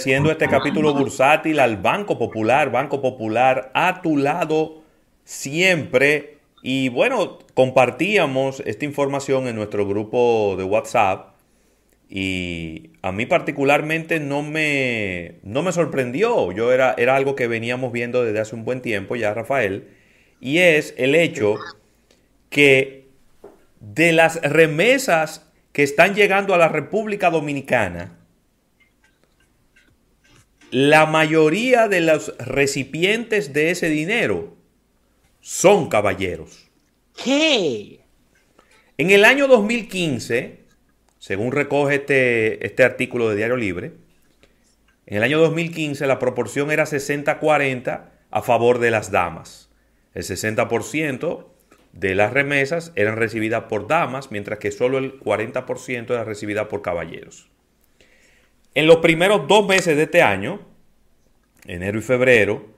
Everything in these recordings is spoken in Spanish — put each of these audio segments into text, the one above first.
agradeciendo este capítulo bursátil al Banco Popular, Banco Popular a tu lado siempre. Y bueno, compartíamos esta información en nuestro grupo de WhatsApp y a mí particularmente no me, no me sorprendió. Yo era, era algo que veníamos viendo desde hace un buen tiempo ya, Rafael, y es el hecho que de las remesas que están llegando a la República Dominicana, la mayoría de los recipientes de ese dinero son caballeros. ¿Qué? En el año 2015, según recoge este, este artículo de Diario Libre, en el año 2015 la proporción era 60-40 a favor de las damas. El 60% de las remesas eran recibidas por damas, mientras que solo el 40% era recibida por caballeros. En los primeros dos meses de este año, enero y febrero,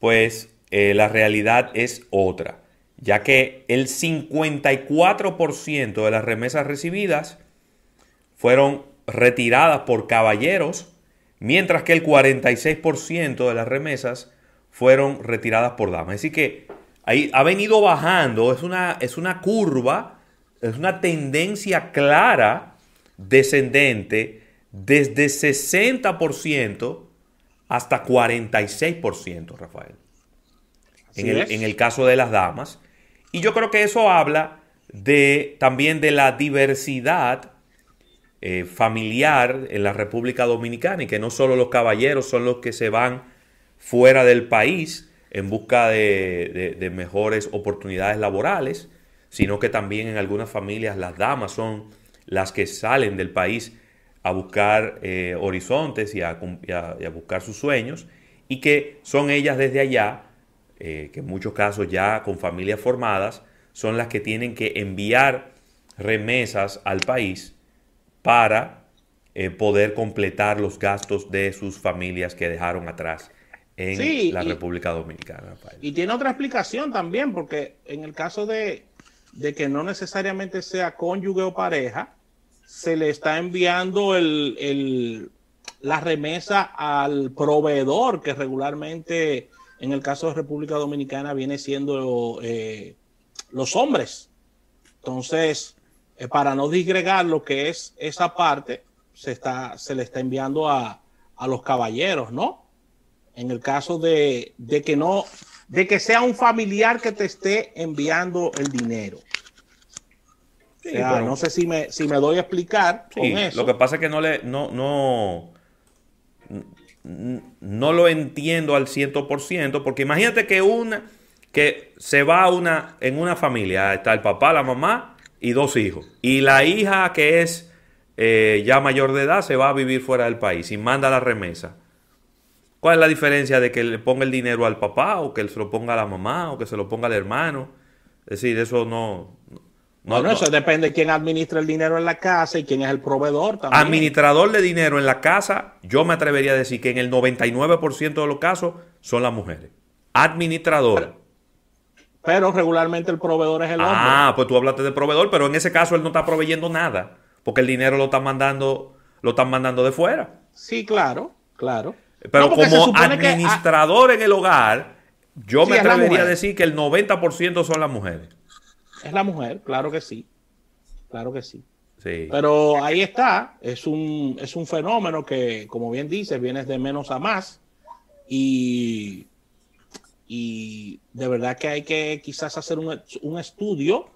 pues eh, la realidad es otra, ya que el 54% de las remesas recibidas fueron retiradas por caballeros, mientras que el 46% de las remesas fueron retiradas por damas. Así que ahí ha venido bajando, es una, es una curva, es una tendencia clara descendente desde 60% hasta 46%, Rafael. En el, en el, caso de las damas. Y yo creo que eso habla de, también de la diversidad eh, familiar en la República Dominicana y que no solo los caballeros son los que se van fuera del país en busca de, de mejores oportunidades laborales, sino que también en algunas familias las damas son las que salen del país a buscar eh, horizontes y a, buscar sus sueños y que son ellas desde allá, eh, que en muchos casos ya con familias formadas, son las que tienen que enviar remesas al país para eh, poder completar los gastos de sus familias que dejaron atrás en la República Dominicana. Y tiene otra explicación también, porque en el caso de, de que no necesariamente sea cónyuge o pareja, se le está enviando el, la remesa al proveedor que regularmente en el caso de República Dominicana viene siendo eh, los hombres. Entonces, eh, para no disgregar lo que es esa parte, se, está, se le está enviando a, a los caballeros, ¿no? En el caso de, de, que no, de que sea un familiar que te esté enviando el dinero no sé si me, si me doy a explicar con eso. Lo que pasa es que no le, no, no, no lo entiendo al 100%, porque imagínate que una, que se va una, en una familia, está el papá, la mamá y dos hijos. Y la hija que es eh, ya mayor de edad se va a vivir fuera del país y manda la remesa. ¿Cuál es la diferencia de que le ponga el dinero al papá o que se lo ponga a la mamá o que se lo ponga al hermano? Es decir, eso no, no, no, eso depende de quién administra el dinero en la casa y quién es el proveedor también. Administrador de dinero en la casa, yo me atrevería a decir que en el 99% de los casos son las mujeres. Administrador. Pero, regularmente el proveedor es el hombre. Ah, pues tú hablaste de proveedor, pero en ese caso él no está proveyendo nada, porque el dinero lo están mandando, lo están mandando de fuera. Sí, claro, claro. Pero como administrador en el hogar, yo me atrevería a decir que el 90% son las mujeres. Es la mujer, claro que sí. Claro que sí. sí. Pero ahí está, es un, es un fenómeno que, como bien dices, viene de menos a más. Y, y de verdad que hay que quizás hacer un, estudio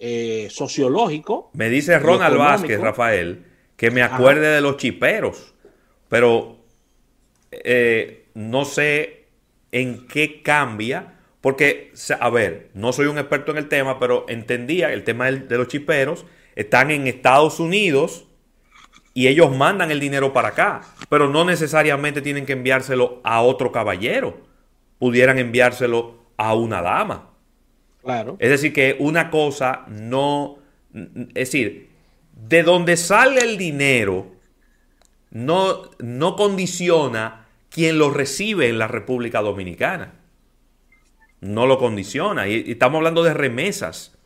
eh, sociológico. Me dice Ronald Vázquez, Rafael, que me acuerde de los chiperos, pero eh, no sé en qué cambia porque, a ver, no soy un experto en el tema, pero entendía el tema de los chiperos están en Estados Unidos y ellos mandan el dinero para acá, pero no necesariamente tienen que enviárselo a otro caballero. Pudieran enviárselo a una dama. Claro. Es decir, que una cosa no. Es decir, de donde sale el dinero no, no condiciona quien lo recibe en la República Dominicana no lo condiciona. Y, estamos hablando de remesas,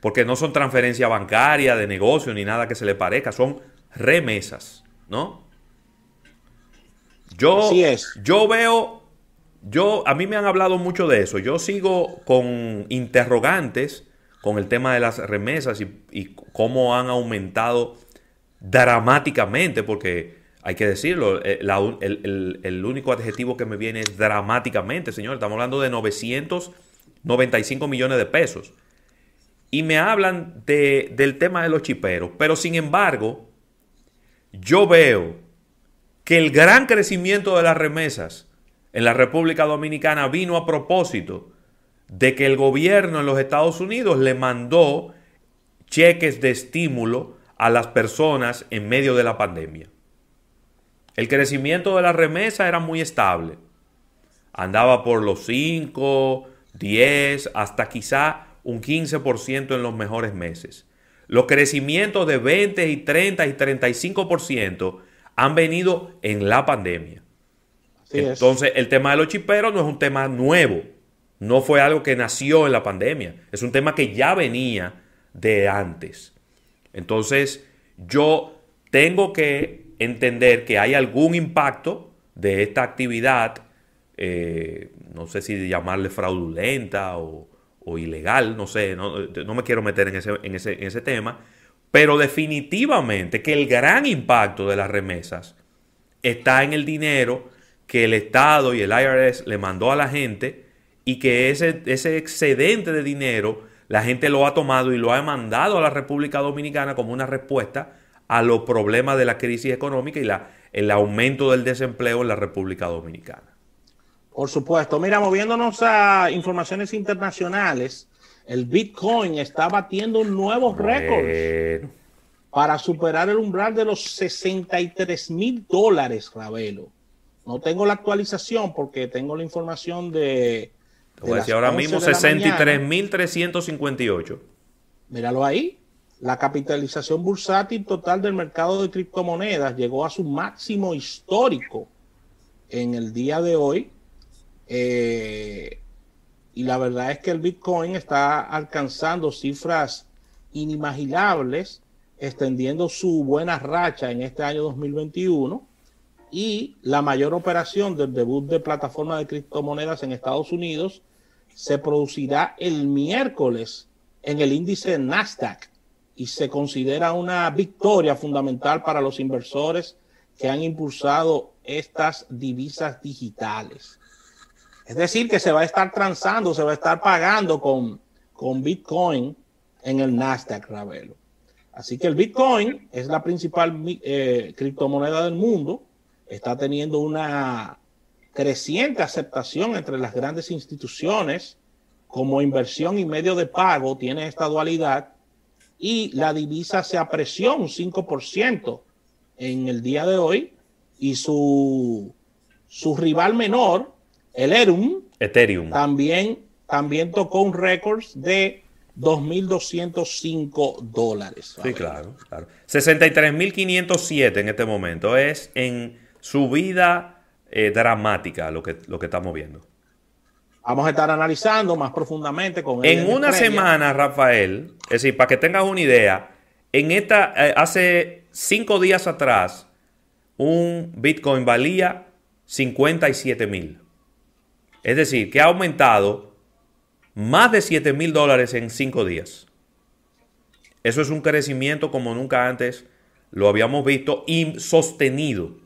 porque no son transferencia bancaria, de negocio, ni nada que se le parezca, son remesas, ¿no? Yo, yo veo, yo, a mí me han hablado mucho de eso. Yo sigo con interrogantes con el tema de las remesas y, cómo han aumentado dramáticamente, porque hay que decirlo, eh, el, único adjetivo que me viene es dramáticamente, señor. Estamos hablando de 995 millones de pesos. Y me hablan de, del tema de los chiperos. Pero sin embargo, yo veo que el gran crecimiento de las remesas en la República Dominicana vino a propósito de que el gobierno en los Estados Unidos le mandó cheques de estímulo a las personas en medio de la pandemia. El crecimiento de la remesa era muy estable. Andaba por los 5, 10, hasta quizá un 15% en los mejores meses. Los crecimientos de 20 y 30 y 35% han venido en la pandemia. Entonces, el tema de los chiperos no es un tema nuevo. No fue algo que nació en la pandemia. Es un tema que ya venía de antes. Entonces, yo tengo que entender que hay algún impacto de esta actividad, eh, no sé si llamarle fraudulenta o, ilegal, no sé, no, me quiero meter en ese, en, ese, en ese tema, pero definitivamente que el gran impacto de las remesas está en el dinero que el Estado y el IRS le mandó a la gente y que ese, ese excedente de dinero la gente lo ha tomado y lo ha mandado a la República Dominicana como una respuesta a los problemas de la crisis económica y la, el aumento del desempleo en la República Dominicana. Por supuesto. Mira, moviéndonos a informaciones internacionales, el Bitcoin está batiendo nuevos récords para superar el umbral de los 63 mil dólares, Ravelo. No tengo la actualización porque tengo la información de te voy a decir ahora mismo 63.358. Míralo ahí. La capitalización bursátil total del mercado de criptomonedas llegó a su máximo histórico en el día de hoy. Eh, y la verdad es que el Bitcoin está alcanzando cifras inimaginables, extendiendo su buena racha en este año 2021 y la mayor operación del debut de plataforma de criptomonedas en Estados Unidos se producirá el miércoles en el índice Nasdaq y se considera una victoria fundamental para los inversores que han impulsado estas divisas digitales. Es decir, que se va a estar transando, se va a estar pagando con, con Bitcoin en el Nasdaq, Ravelo. Así que el Bitcoin es la principal eh, criptomoneda del mundo, está teniendo una creciente aceptación entre las grandes instituciones como inversión y medio de pago, tiene esta dualidad y la divisa se apreció un 5% en el día de hoy y su, su rival menor, el Ethereum, Ethereum. También, también tocó un récord de 2.205 dólares. Sí, claro, claro. 63.507 en este momento. Es en subida eh, dramática lo que, lo que estamos viendo. Vamos a estar analizando más profundamente con En una semana, Rafael, es decir, para que tengas una idea, en esta, eh, hace cinco días atrás, un Bitcoin valía 57 mil. Es decir, que ha aumentado más de 7 mil dólares en cinco días. Eso es un crecimiento como nunca antes lo habíamos visto y sostenido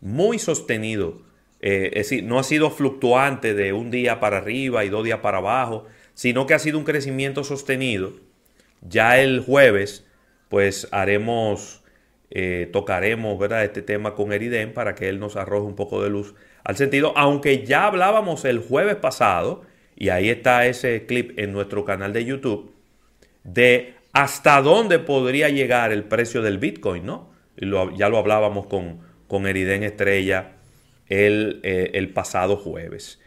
muy sostenido. Eh, es decir, no ha sido fluctuante de un día para arriba y dos días para abajo, sino que ha sido un crecimiento sostenido. Ya el jueves, pues haremos, eh, tocaremos ¿verdad? este tema con Eriden para que él nos arroje un poco de luz al sentido, aunque ya hablábamos el jueves pasado, y ahí está ese clip en nuestro canal de YouTube, de hasta dónde podría llegar el precio del Bitcoin, ¿no? Y ya lo hablábamos con, con Eriden Estrella el, eh, el pasado jueves.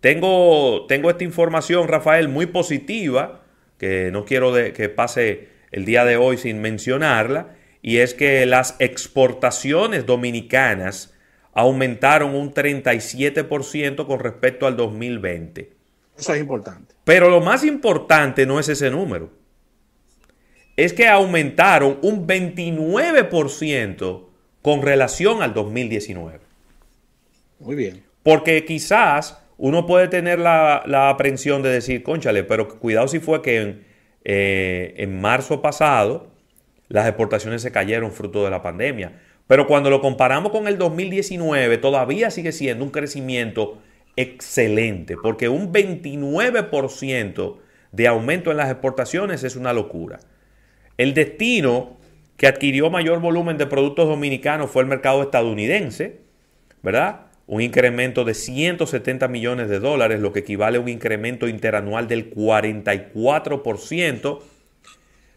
Tengo, tengo, esta información, Rafael, muy positiva, que no quiero que pase el día de hoy sin mencionarla, y es que las exportaciones dominicanas aumentaron un 37% con respecto al 2020. Eso es importante. Pero lo más importante no es ese número. Es que aumentaron un 29% con relación al 2019. Muy bien. Porque quizás uno puede tener la, aprensión de decir, conchale, pero cuidado si fue que en, eh, en marzo pasado las exportaciones se cayeron fruto de la pandemia. Pero cuando lo comparamos con el 2019, todavía sigue siendo un crecimiento excelente, porque un 29% de aumento en las exportaciones es una locura. El destino que adquirió mayor volumen de productos dominicanos fue el mercado estadounidense, ¿verdad? Un incremento de 170 millones de dólares, lo que equivale a un incremento interanual del 44%.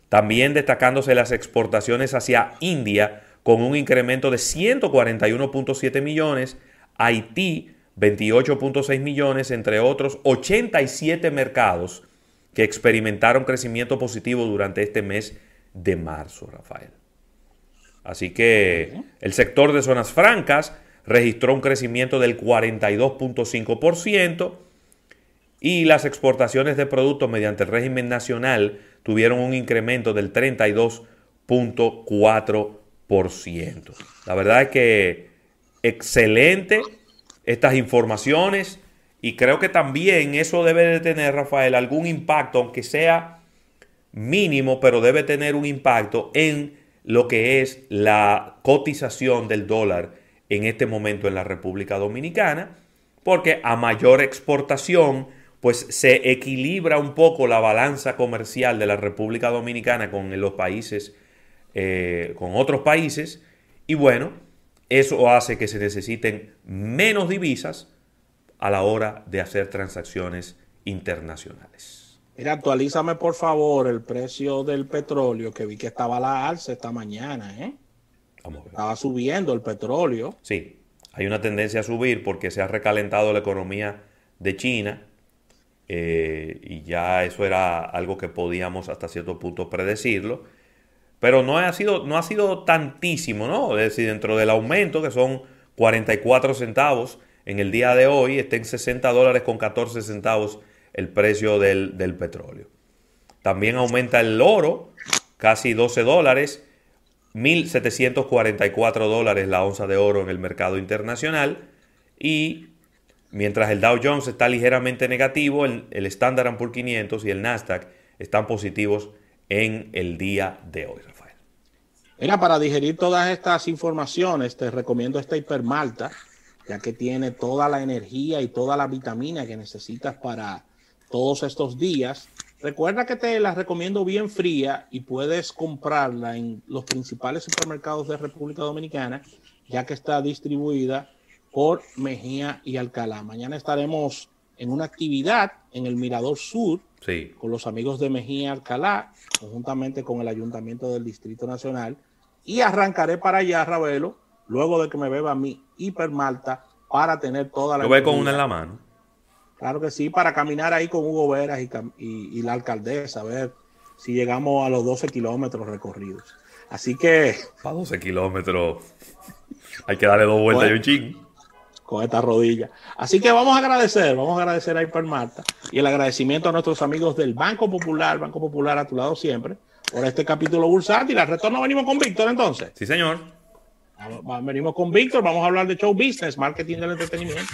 También destacándose las exportaciones hacia India con un incremento de 141.7 millones, Haití 28.6 millones, entre otros 87 mercados que experimentaron crecimiento positivo durante este mes de marzo, Rafael. Así que el sector de zonas francas registró un crecimiento del 42.5% y las exportaciones de productos mediante el régimen nacional tuvieron un incremento del 32.4%. La verdad es que excelente estas informaciones y creo que también eso debe de tener, Rafael, algún impacto, aunque sea mínimo, pero debe tener un impacto en lo que es la cotización del dólar en este momento en la República Dominicana, porque a mayor exportación, pues se equilibra un poco la balanza comercial de la República Dominicana con los países, eh, con otros países, y bueno, eso hace que se necesiten menos divisas a la hora de hacer transacciones internacionales. Mira, actualízame por favor el precio del petróleo, que vi que estaba a la alza esta mañana, ¿eh? Estaba subiendo el petróleo. Sí, hay una tendencia a subir porque se ha recalentado la economía de China eh, y ya eso era algo que podíamos hasta cierto punto predecirlo. Pero no ha sido, no ha sido tantísimo, ¿no? Es decir, dentro del aumento, que son 44 centavos, en el día de hoy está en 60 dólares con 14 centavos el precio del, petróleo. También aumenta el oro, casi 12 dólares, 1.744 dólares la onza de oro en el mercado internacional. Y mientras el Dow Jones está ligeramente negativo, el, el Standard Poor's 500 y el Nasdaq están positivos en el día de hoy, Rafael. Mira, para digerir todas estas informaciones, te recomiendo esta hipermalta ya que tiene toda la energía y toda la vitamina que necesitas para todos estos días. Recuerda que te la recomiendo bien fría y puedes comprarla en los principales supermercados de República Dominicana, ya que está distribuida por Mejía y Alcalá. Mañana estaremos en una actividad en el Mirador Sur con los amigos de Mejía y Alcalá, conjuntamente con el Ayuntamiento del Distrito Nacional. Y arrancaré para allá, Ravelo, luego de que me beba mi hipermalta para tener toda la... Yo voy con una en la mano. Claro que sí, para caminar ahí con Hugo Veras y, la alcaldesa, a ver si llegamos a los 12 kilómetros recorridos. Así que... Para 12 kilómetros hay que darle dos vueltas y un ching. Con esta rodilla. Así que vamos a agradecer, vamos a agradecer a Hipermarta y el agradecimiento a nuestros amigos del Banco Popular, Banco Popular a tu lado siempre, por este capítulo bursátil. Al retorno venimos con Víctor entonces. Sí, señor. Venimos con Víctor, vamos a hablar de show business, marketing del entretenimiento.